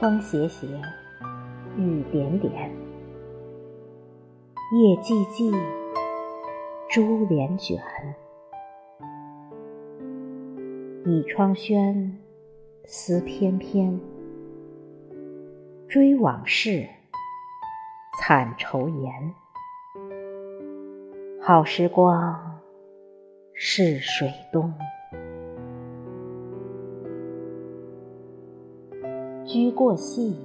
风斜斜，雨点点。夜寂寂，珠帘卷。倚窗轩，思翩翩。追往事，惨愁颜。好时光，逝水东。居过隙，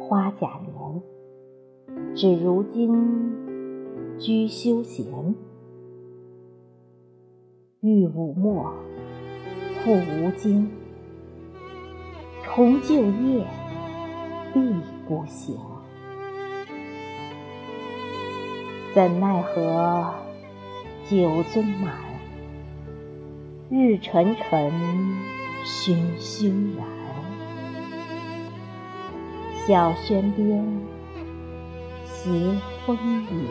花甲年。只如今，居休闲。欲无墨，复无经。重就业，必不行。怎奈何，酒樽满，日沉沉，醺醺然。小轩边，斜风雨。